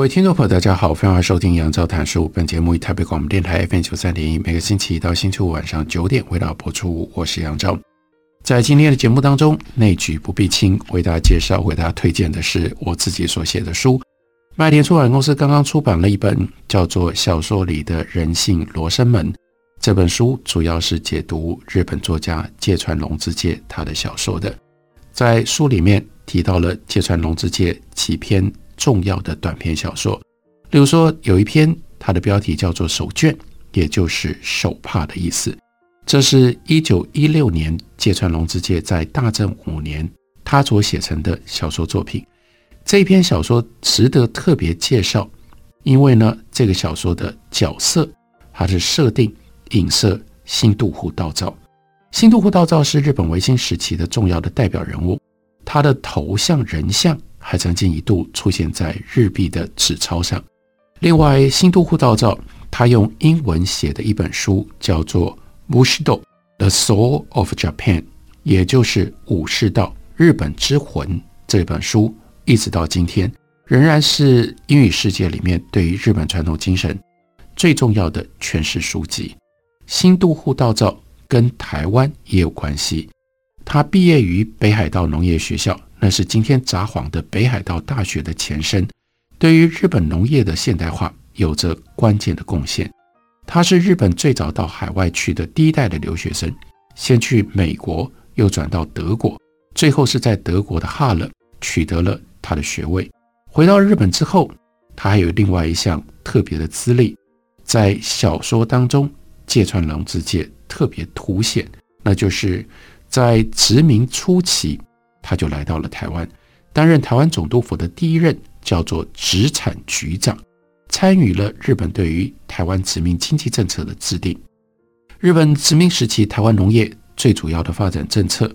各位听众朋友，大家好，欢迎收听杨照谈书。本节目以台北广播电台 FM 九三点一，每个星期一到星期五晚上九点为大家播出。我是杨照。在今天的节目当中，内举不避亲，为大家介绍、为大家推荐的是我自己所写的书。麦田出版公司刚刚出版了一本叫做《小说里的人性罗生门》。这本书主要是解读日本作家芥川龙之介他的小说的。在书里面提到了芥川龙之介几篇。重要的短篇小说，例如说有一篇，它的标题叫做《手绢》，也就是手帕的意思。这是一九一六年芥川龙之介在大正五年他所写成的小说作品。这篇小说值得特别介绍，因为呢，这个小说的角色，它是设定影射新渡户稻造。新渡户稻造是日本维新时期的重要的代表人物，他的头像人像。还曾经一度出现在日币的纸钞上。另外，新渡户稻造他用英文写的一本书叫做《Bushido: The Soul of Japan》，也就是武士道日本之魂这本书，一直到今天仍然是英语世界里面对于日本传统精神最重要的诠释书籍。新渡户稻造跟台湾也有关系，他毕业于北海道农业学校。那是今天札幌的北海道大学的前身，对于日本农业的现代化有着关键的贡献。他是日本最早到海外去的第一代的留学生，先去美国，又转到德国，最后是在德国的哈勒取得了他的学位。回到日本之后，他还有另外一项特别的资历，在小说当中，芥川龙之介特别凸显，那就是在殖民初期。他就来到了台湾，担任台湾总督府的第一任，叫做殖产局长，参与了日本对于台湾殖民经济政策的制定。日本殖民时期，台湾农业最主要的发展政策，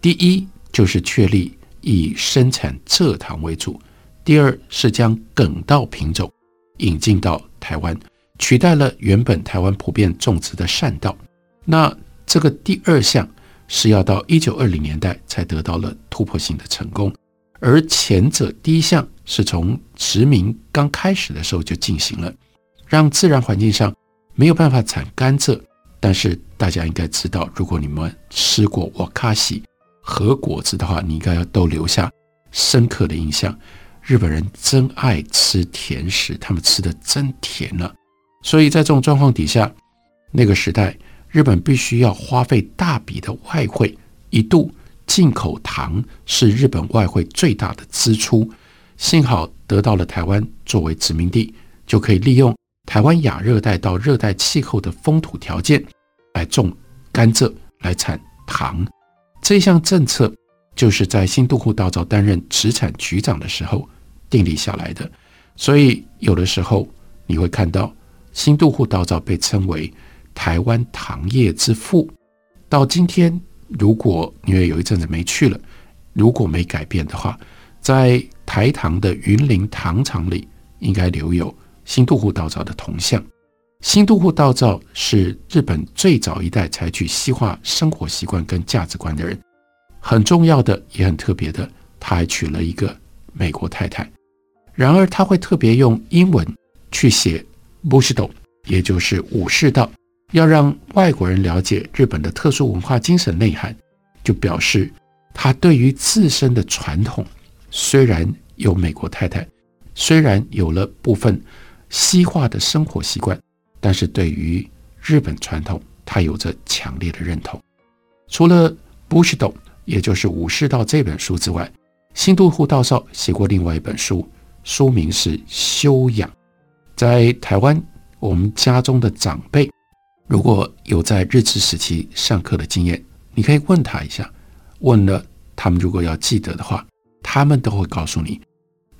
第一就是确立以生产蔗糖为主，第二是将粳稻品种引进到台湾，取代了原本台湾普遍种植的善稻。那这个第二项。是要到一九二零年代才得到了突破性的成功，而前者第一项是从殖民刚开始的时候就进行了，让自然环境上没有办法产甘蔗。但是大家应该知道，如果你们吃过瓦卡西和果子的话，你应该要都留下深刻的印象。日本人真爱吃甜食，他们吃的真甜了。所以在这种状况底下，那个时代。日本必须要花费大笔的外汇，一度进口糖是日本外汇最大的支出。幸好得到了台湾作为殖民地，就可以利用台湾亚热带到热带气候的风土条件来种甘蔗，来产糖。这项政策就是在新渡户稻造担任殖产局长的时候订立下来的。所以有的时候你会看到新渡户稻造被称为。台湾糖业之父，到今天，如果因为有一阵子没去了，如果没改变的话，在台糖的云林糖厂里，应该留有新渡户稻造的铜像。新渡户稻造是日本最早一代采取西化生活习惯跟价值观的人，很重要的也很特别的，他还娶了一个美国太太。然而，他会特别用英文去写 Bushido，也就是武士道。要让外国人了解日本的特殊文化精神内涵，就表示他对于自身的传统，虽然有美国太太，虽然有了部分西化的生活习惯，但是对于日本传统，他有着强烈的认同。除了《Bushido》，也就是武士道这本书之外，新渡户稻造写过另外一本书，书名是《修养》。在台湾，我们家中的长辈。如果有在日治时期上课的经验，你可以问他一下。问了他们如果要记得的话，他们都会告诉你，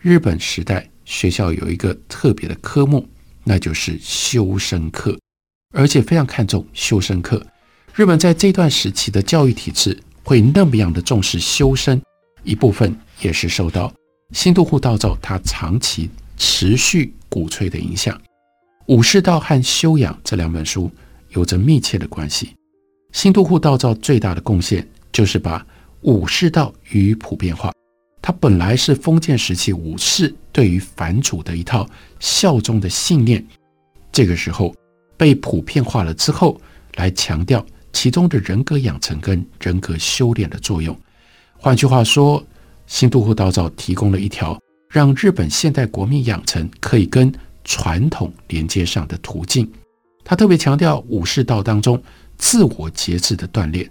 日本时代学校有一个特别的科目，那就是修身课，而且非常看重修身课。日本在这段时期的教育体制会那么样的重视修身，一部分也是受到新渡户道造他长期持续鼓吹的影响。武士道和修养这两本书有着密切的关系。新渡户道造最大的贡献就是把武士道予以普遍化。他本来是封建时期武士对于藩主的一套效忠的信念，这个时候被普遍化了之后，来强调其中的人格养成跟人格修炼的作用。换句话说，新渡户道造提供了一条让日本现代国民养成可以跟传统连接上的途径，他特别强调武士道当中自我节制的锻炼，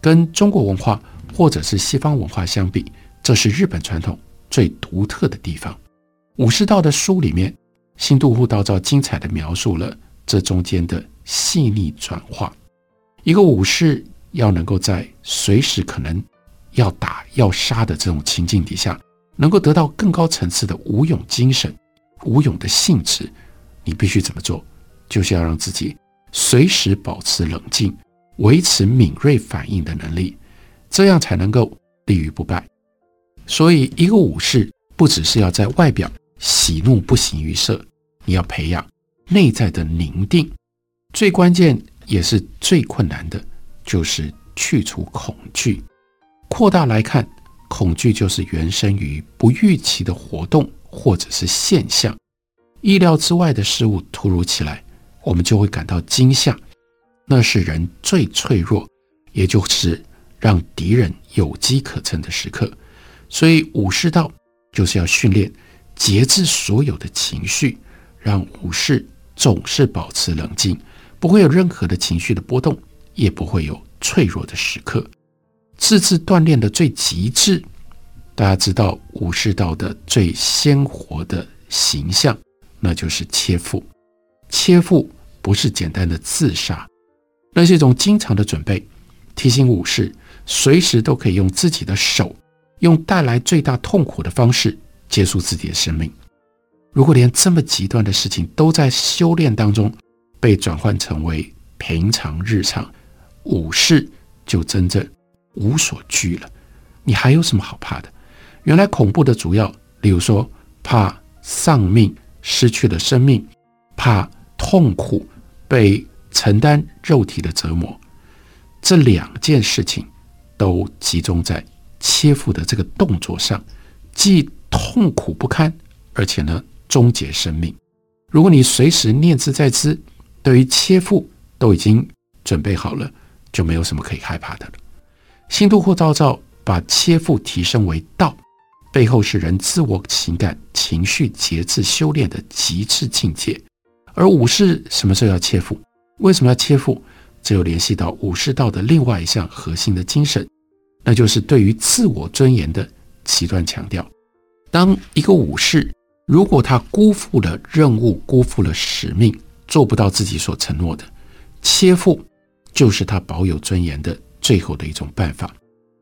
跟中国文化或者是西方文化相比，这是日本传统最独特的地方。武士道的书里面，新渡户道造精彩地描述了这中间的细腻转化。一个武士要能够在随时可能要打要杀的这种情境底下，能够得到更高层次的武勇精神。武勇的性质，你必须怎么做？就是要让自己随时保持冷静，维持敏锐反应的能力，这样才能够立于不败。所以，一个武士不只是要在外表喜怒不形于色，你要培养内在的宁定。最关键也是最困难的，就是去除恐惧。扩大来看，恐惧就是原生于不预期的活动。或者是现象，意料之外的事物突如其来，我们就会感到惊吓。那是人最脆弱，也就是让敌人有机可乘的时刻。所以武士道就是要训练节制所有的情绪，让武士总是保持冷静，不会有任何的情绪的波动，也不会有脆弱的时刻。自制锻炼的最极致。大家知道武士道的最鲜活的形象，那就是切腹。切腹不是简单的自杀，那是一种经常的准备，提醒武士随时都可以用自己的手，用带来最大痛苦的方式结束自己的生命。如果连这么极端的事情都在修炼当中被转换成为平常日常，武士就真正无所惧了。你还有什么好怕的？原来恐怖的主要，例如说怕丧命、失去了生命，怕痛苦被承担肉体的折磨，这两件事情都集中在切腹的这个动作上，既痛苦不堪，而且呢终结生命。如果你随时念兹在兹，对于切腹都已经准备好了，就没有什么可以害怕的了。新渡户道造把切腹提升为道。背后是人自我情感、情绪节制修炼的极致境界，而武士什么时候要切腹？为什么要切腹？这又联系到武士道的另外一项核心的精神，那就是对于自我尊严的极端强调。当一个武士如果他辜负了任务、辜负了使命，做不到自己所承诺的，切腹就是他保有尊严的最后的一种办法。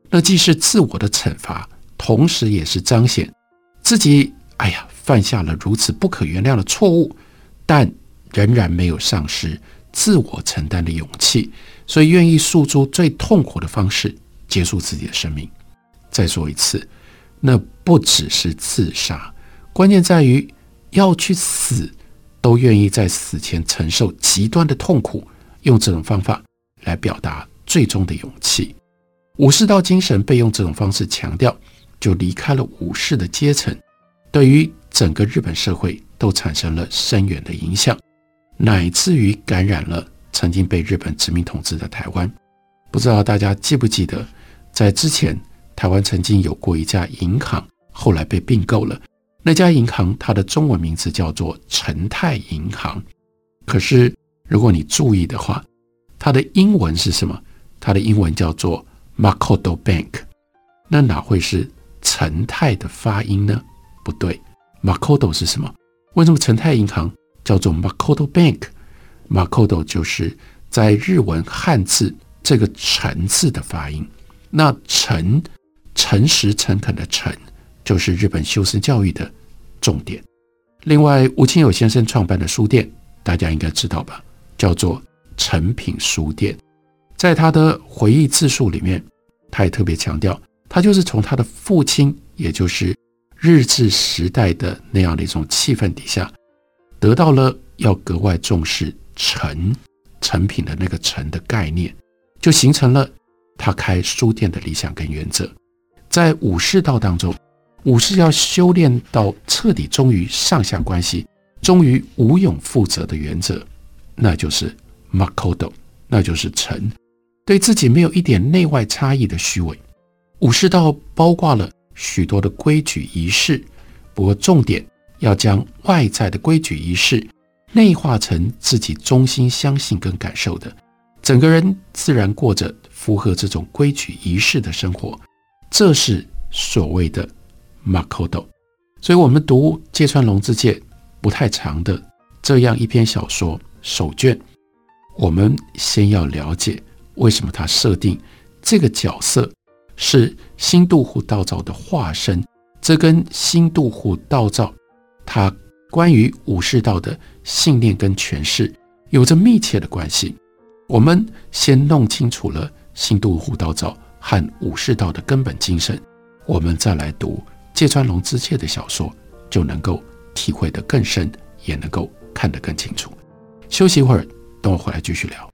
那既是自我的惩罚。同时，也是彰显自己，哎呀，犯下了如此不可原谅的错误，但仍然没有丧失自我承担的勇气，所以愿意诉诸最痛苦的方式结束自己的生命。再说一次，那不只是自杀，关键在于要去死，都愿意在死前承受极端的痛苦，用这种方法来表达最终的勇气。武士道精神被用这种方式强调。就离开了武士的阶层，对于整个日本社会都产生了深远的影响，乃至于感染了曾经被日本殖民统治的台湾。不知道大家记不记得，在之前台湾曾经有过一家银行，后来被并购了。那家银行它的中文名字叫做陈泰银行，可是如果你注意的话，它的英文是什么？它的英文叫做 Makoto Bank，那哪会是？陈泰的发音呢？不对，Makoto 是什么？为什么陈泰银行叫做 Makoto Bank？Makoto 就是在日文汉字这个“诚”字的发音。那“诚”诚实诚恳的诚，就是日本修身教育的重点。另外，吴清友先生创办的书店，大家应该知道吧？叫做诚品书店。在他的回忆自述里面，他也特别强调，他就是从他的父亲，也就是日治时代的那样的一种气氛底下，得到了要格外重视成成品的那个成的概念，就形成了他开书店的理想跟原则。在武士道当中。武士要修炼到彻底忠于上下关系、忠于无勇负责的原则，那就是 Makoto，那就是诚，对自己没有一点内外差异的虚伪。武士道包括了许多的规矩仪式，不过重点要将外在的规矩仪式内化成自己衷心相信跟感受的，整个人自然过着符合这种规矩仪式的生活，这是所谓的。Makoto，所以我们读芥川龙之介不太长的这样一篇小说手卷，我们先要了解为什么他设定这个角色是新渡户道造的化身，这跟新渡户道造他关于武士道的信念跟诠释有着密切的关系。我们先弄清楚了新渡户道造和武士道的根本精神，我们再来读。芥川龙之介的小说就能够体会得更深，也能够看得更清楚。休息一会儿，等我回来继续聊。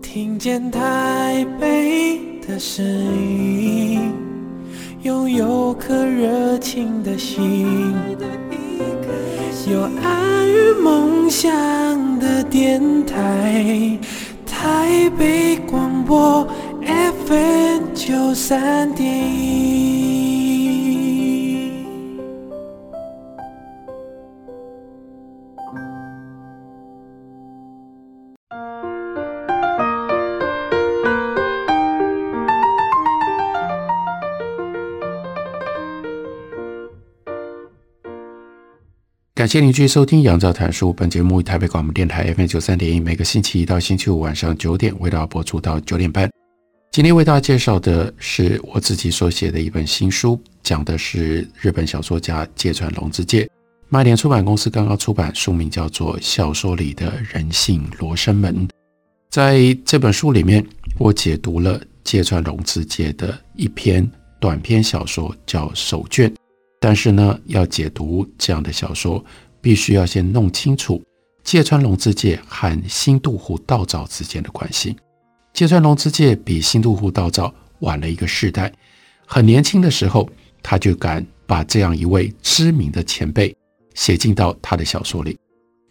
听见台北的声音，拥有颗热情的心，有爱与梦想的电台，台北广播 FM 九三点一。感谢您继续收听《杨照谈书》。本节目以台北广播电台 FM 九三点一，每个星期一到星期五晚上九点为大家播出到九点半。今天为大家介绍的是我自己所写的一本新书，讲的是日本小说家芥川龙之介。麦田出版公司刚刚出版，书名叫做《小说里的人性罗生门》。在这本书里面，我解读了芥川龙之介的一篇短篇小说，叫《手卷》。但是呢，要解读这样的小说，必须要先弄清楚芥川龙之介和新渡户道造之间的关系。芥川龙之介比新渡户道造晚了一个世代，很年轻的时候，他就敢把这样一位知名的前辈写进到他的小说里。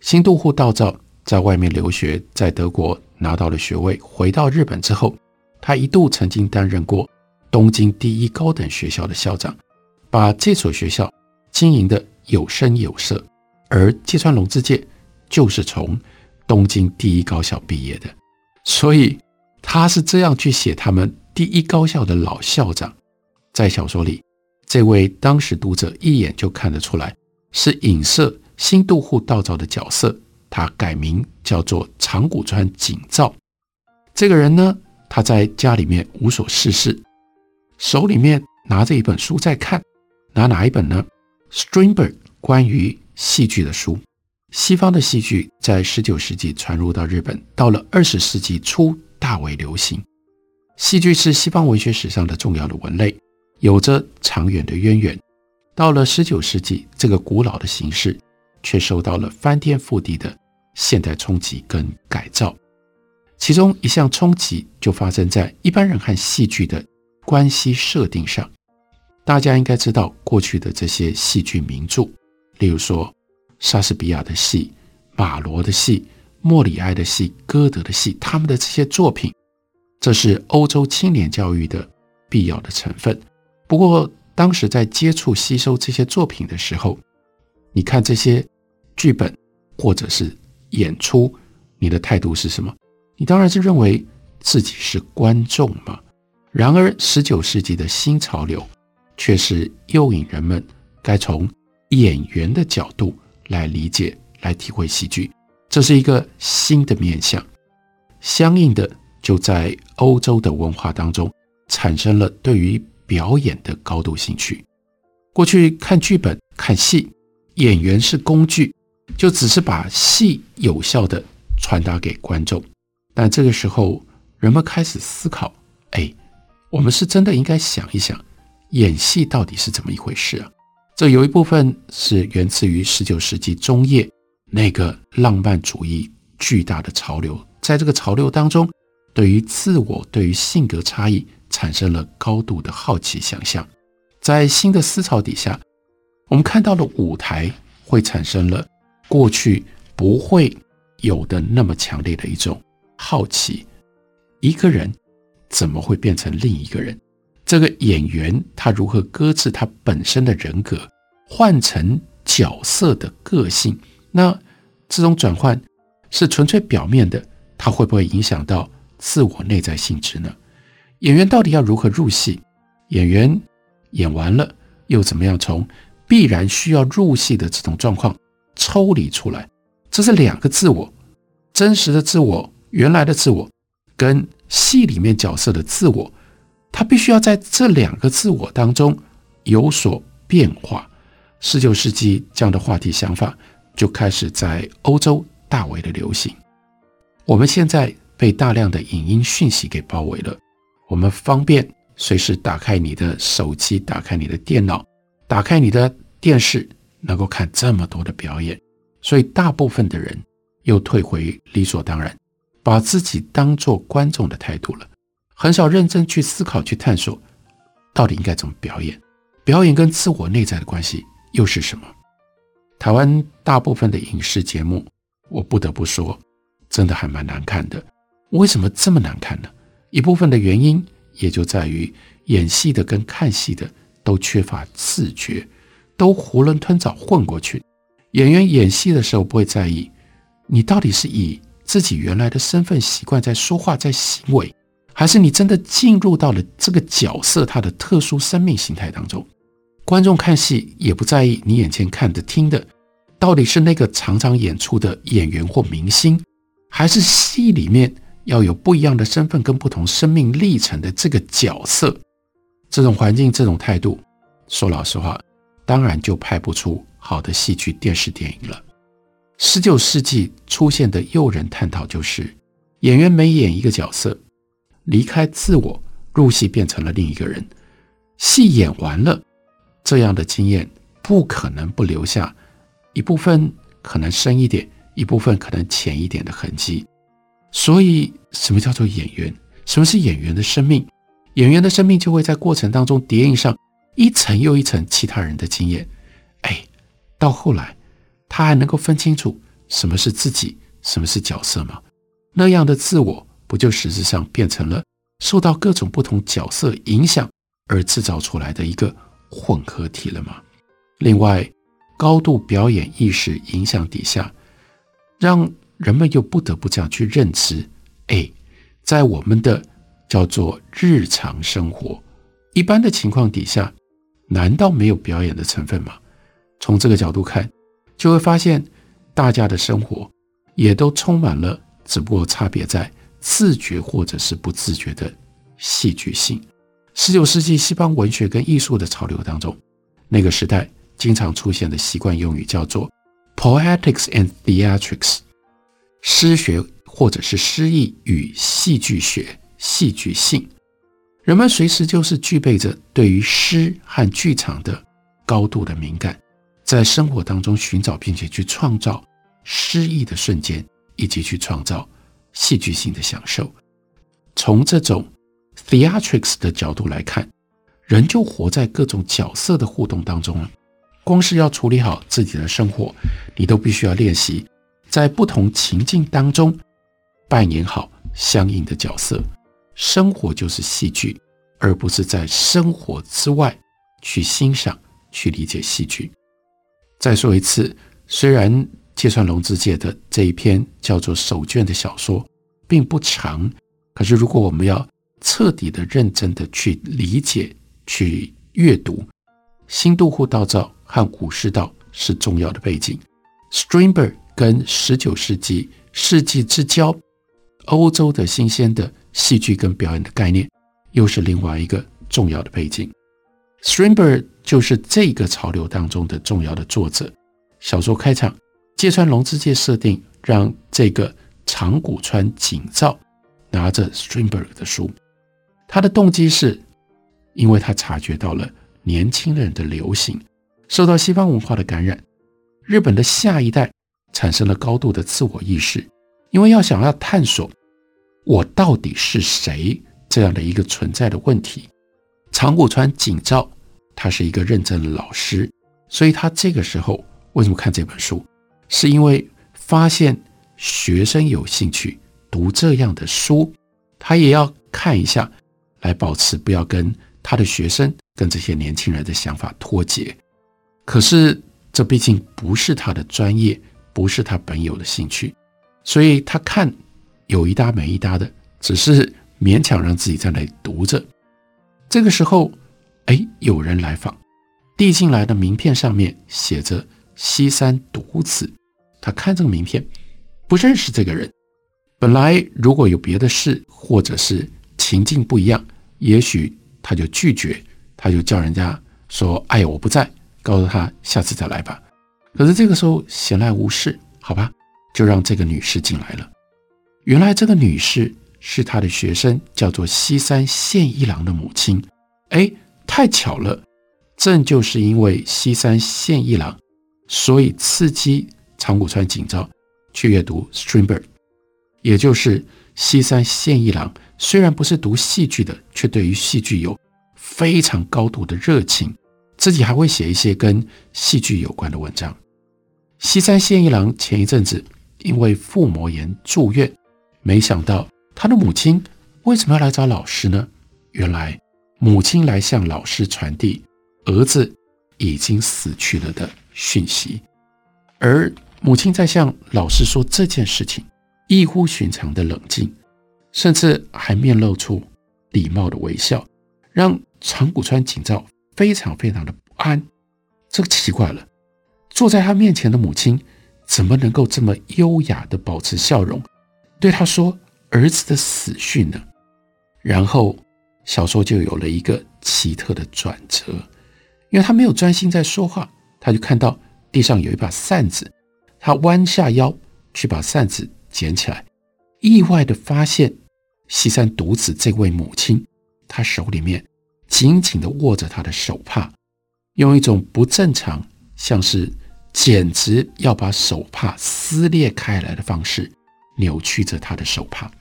新渡户道造在外面留学，在德国拿到了学位，回到日本之后，他一度曾经担任过东京第一高等学校的校长。把这所学校经营得有声有色，而芥川龙之介就是从东京第一高校毕业的，所以他是这样去写他们第一高校的老校长。在小说里，这位当时读者一眼就看得出来是影射新渡户道造的角色，他改名叫做长谷川景造。这个人呢，他在家里面无所事事，手里面拿着一本书在看。拿哪一本呢？Strindberg 关于戏剧的书。西方的戏剧在十九世纪传入到日本，到了二十世纪初大为流行。戏剧是西方文学史上的重要的文类，有着长远的渊源。到了十九世纪，这个古老的形式却受到了翻天覆地的现代冲击跟改造。其中一项冲击就发生在一般人和戏剧的关系设定上。大家应该知道，过去的这些戏剧名著，例如说。莎士比亚的戏、马罗的戏、莫里埃的戏、歌德的戏，他们的这些作品，这是欧洲青年教育的必要的成分。不过，当时在接触、吸收这些作品的时候，你看这些剧本或者是演出，你的态度是什么？你当然是认为自己是观众嘛。然而，十九世纪的新潮流却是诱引人们该从演员的角度。来理解、来体会戏剧，这是一个新的面向。相应的，就在欧洲的文化当中产生了对于表演的高度兴趣。过去看剧本、看戏，演员是工具，就只是把戏有效地传达给观众。但这个时候，人们开始思考：哎，我们是真的应该想一想，演戏到底是怎么一回事啊？这有一部分是源自于十九世纪中叶那个浪漫主义巨大的潮流，在这个潮流当中，对于自我、对于性格差异产生了高度的好奇想象。在新的思潮底下，我们看到了舞台会产生了过去不会有的那么强烈的一种好奇：一个人怎么会变成另一个人？这个演员他如何搁置他本身的人格，换成角色的个性？那这种转换是纯粹表面的，它会不会影响到自我内在性质呢？演员到底要如何入戏？演员演完了又怎么样从必然需要入戏的这种状况抽离出来？这是两个自我，真实的自我、原来的自我，跟戏里面角色的自我。他必须要在这两个自我当中有所变化。十九世纪这样的话题想法就开始在欧洲大为的流行。我们现在被大量的影音讯息给包围了，我们方便随时打开你的手机，打开你的电脑，打开你的电视，能够看这么多的表演。所以大部分的人又退回理所当然，把自己当作观众的态度了。很少认真去思考、去探索，到底应该怎么表演？表演跟自我内在的关系又是什么？台湾大部分的影视节目，我不得不说，真的还蛮难看的。为什么这么难看呢？一部分的原因也就在于演戏的跟看戏的都缺乏自觉，都囫囵吞枣混过去。演员演戏的时候不会在意，你到底是以自己原来的身份习惯在说话，在行为。还是你真的进入到了这个角色他的特殊生命形态当中？观众看戏也不在意你眼前看的、听的，到底是那个常常演出的演员或明星，还是戏里面要有不一样的身份跟不同生命历程的这个角色？这种环境、这种态度，说老实话，当然就拍不出好的戏剧、电视、电影了。十九世纪出现的诱人探讨就是，演员每演一个角色。离开自我，入戏变成了另一个人。戏演完了，这样的经验不可能不留下一部分可能深一点，一部分可能浅一点的痕迹。所以，什么叫做演员？什么是演员的生命？演员的生命就会在过程当中叠印上一层又一层其他人的经验。哎，到后来，他还能够分清楚什么是自己，什么是角色吗？那样的自我。不就实质上变成了受到各种不同角色影响而制造出来的一个混合体了吗？另外，高度表演意识影响底下，让人们又不得不这样去认知：哎，在我们的叫做日常生活一般的情况底下，难道没有表演的成分吗？从这个角度看，就会发现大家的生活也都充满了，只不过差别在。自觉或者是不自觉的戏剧性。十九世纪西方文学跟艺术的潮流当中，那个时代经常出现的习惯用语叫做 Poetics and Theatrics，诗学或者是诗意与戏剧学、戏剧性。人们随时就是具备着对于诗和剧场的高度的敏感，在生活当中寻找并且去创造诗意的瞬间，以及去创造戏剧性的享受。从这种 theatrics 的角度来看，人就活在各种角色的互动当中了。光是要处理好自己的生活，你都必须要练习在不同情境当中扮演好相应的角色。生活就是戏剧，而不是在生活之外去欣赏、去理解戏剧。再说一次，虽然芥川龙之介的这一篇叫做《手卷》的小说并不长，可是如果我们要彻底的、认真的去理解、去阅读，新渡户稻造和古诗道是重要的背景。Strindberg 跟十九世纪世纪之交欧洲的新鲜的。戏剧跟表演的概念，又是另外一个重要的背景。Strindberg 就是这个潮流当中的重要的作者。小说开场，芥川龙之介设定让这个长谷川景造拿着 Strindberg 的书，他的动机是，因为他察觉到了年轻人的流行，受到西方文化的感染，日本的下一代产生了高度的自我意识，因为要想要探索。我到底是谁？这样的一个存在的问题。长谷川景照，他是一个认真的老师，所以他这个时候为什么看这本书？是因为发现学生有兴趣读这样的书，他也要看一下，来保持不要跟他的学生、跟这些年轻人的想法脱节。可是这毕竟不是他的专业，不是他本有的兴趣，所以他看。有一搭没一搭的，只是勉强让自己在那里读着。这个时候，哎，有人来访，递进来的名片上面写着西山独子。他看这个名片，不认识这个人。本来如果有别的事，或者是情境不一样，也许他就拒绝，他就叫人家说：“哎，我不在。”告诉他下次再来吧。可是这个时候闲来无事，好吧，就让这个女士进来了。原来这个女士是他的学生，叫做西山宪一郎的母亲。哎，太巧了，正就是因为西山宪一郎，所以刺激长谷川景造去阅读 Strindberg。也就是西山宪一郎虽然不是读戏剧的，却对于戏剧有非常高度的热情，自己还会写一些跟戏剧有关的文章。西山宪一郎前一阵子因为腹膜炎住院。没想到他的母亲为什么要来找老师呢？原来母亲来向老师传递儿子已经死去了的讯息，而母亲在向老师说这件事情，异乎寻常的冷静，甚至还面露出礼貌的微笑，让长谷川景造非常非常的不安。这个奇怪了，坐在他面前的母亲怎么能够这么优雅地保持笑容？对他说：“儿子的死讯呢？”然后小说就有了一个奇特的转折，因为他没有专心在说话，他就看到地上有一把扇子，他弯下腰去把扇子捡起来，意外地发现西山独子这位母亲，她手里面紧紧地握着她的手帕，用一种不正常，像是简直要把手帕撕裂开来的方式。扭曲着他的手帕，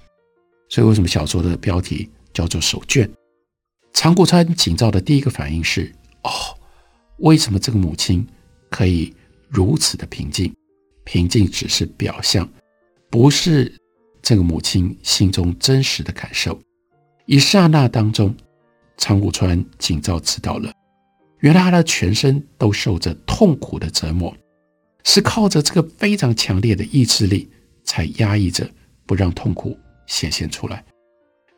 所以为什么小说的标题叫做《手绢》？长谷川景照的第一个反应是：哦，为什么这个母亲可以如此的平静？平静只是表象，不是这个母亲心中真实的感受。一刹那当中，长谷川景造知道了，原来他的全身都受着痛苦的折磨，是靠着这个非常强烈的意志力。才压抑着不让痛苦显现出来。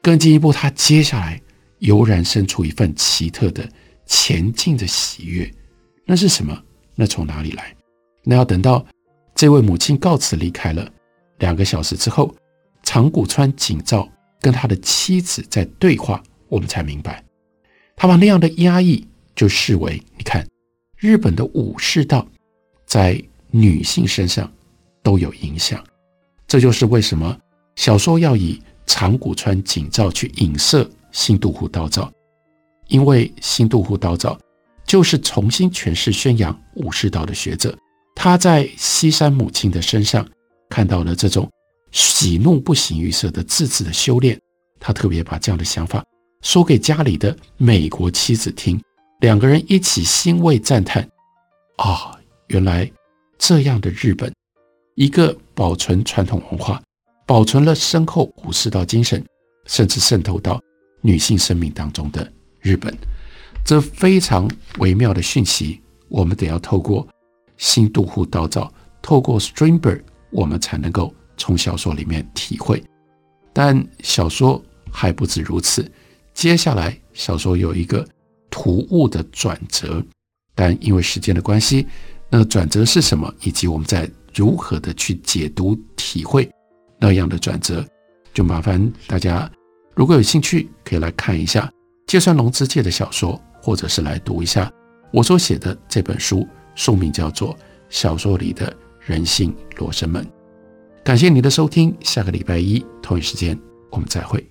更进一步，他接下来油然生出一份奇特的前进的喜悦。那是什么？那从哪里来？那要等到这位母亲告辞离开了两个小时之后，长谷川景造跟他的妻子在对话，我们才明白，他把那样的压抑就视为，你看，日本的武士道在女性身上都有影响。这就是为什么小说要以长谷川景照去影射新渡户刀造，因为新渡户刀造就是重新诠释宣扬武士道的学者，他在西山母亲的身上看到了这种喜怒不形于色的自制的修炼，他特别把这样的想法说给家里的美国妻子听，两个人一起欣慰赞叹：啊、原来这样的日本，一个保存传统文化。保存了深厚武士道精神，甚至渗透到女性生命当中的日本，这非常微妙的讯息，我们得要透过新渡户道造，透过 Strindberg，我们才能够从小说里面体会。但小说还不止如此，接下来小说有一个突兀的转折，但因为时间的关系，那转折是什么，以及我们在如何的去解读体会。那样的转折，就麻烦大家，如果有兴趣，可以来看一下芥川龙之介的小说，或者是来读一下我所写的这本书，书名叫做《小说里的人性罗生门》。感谢你的收听，下个礼拜一同一时间我们再会。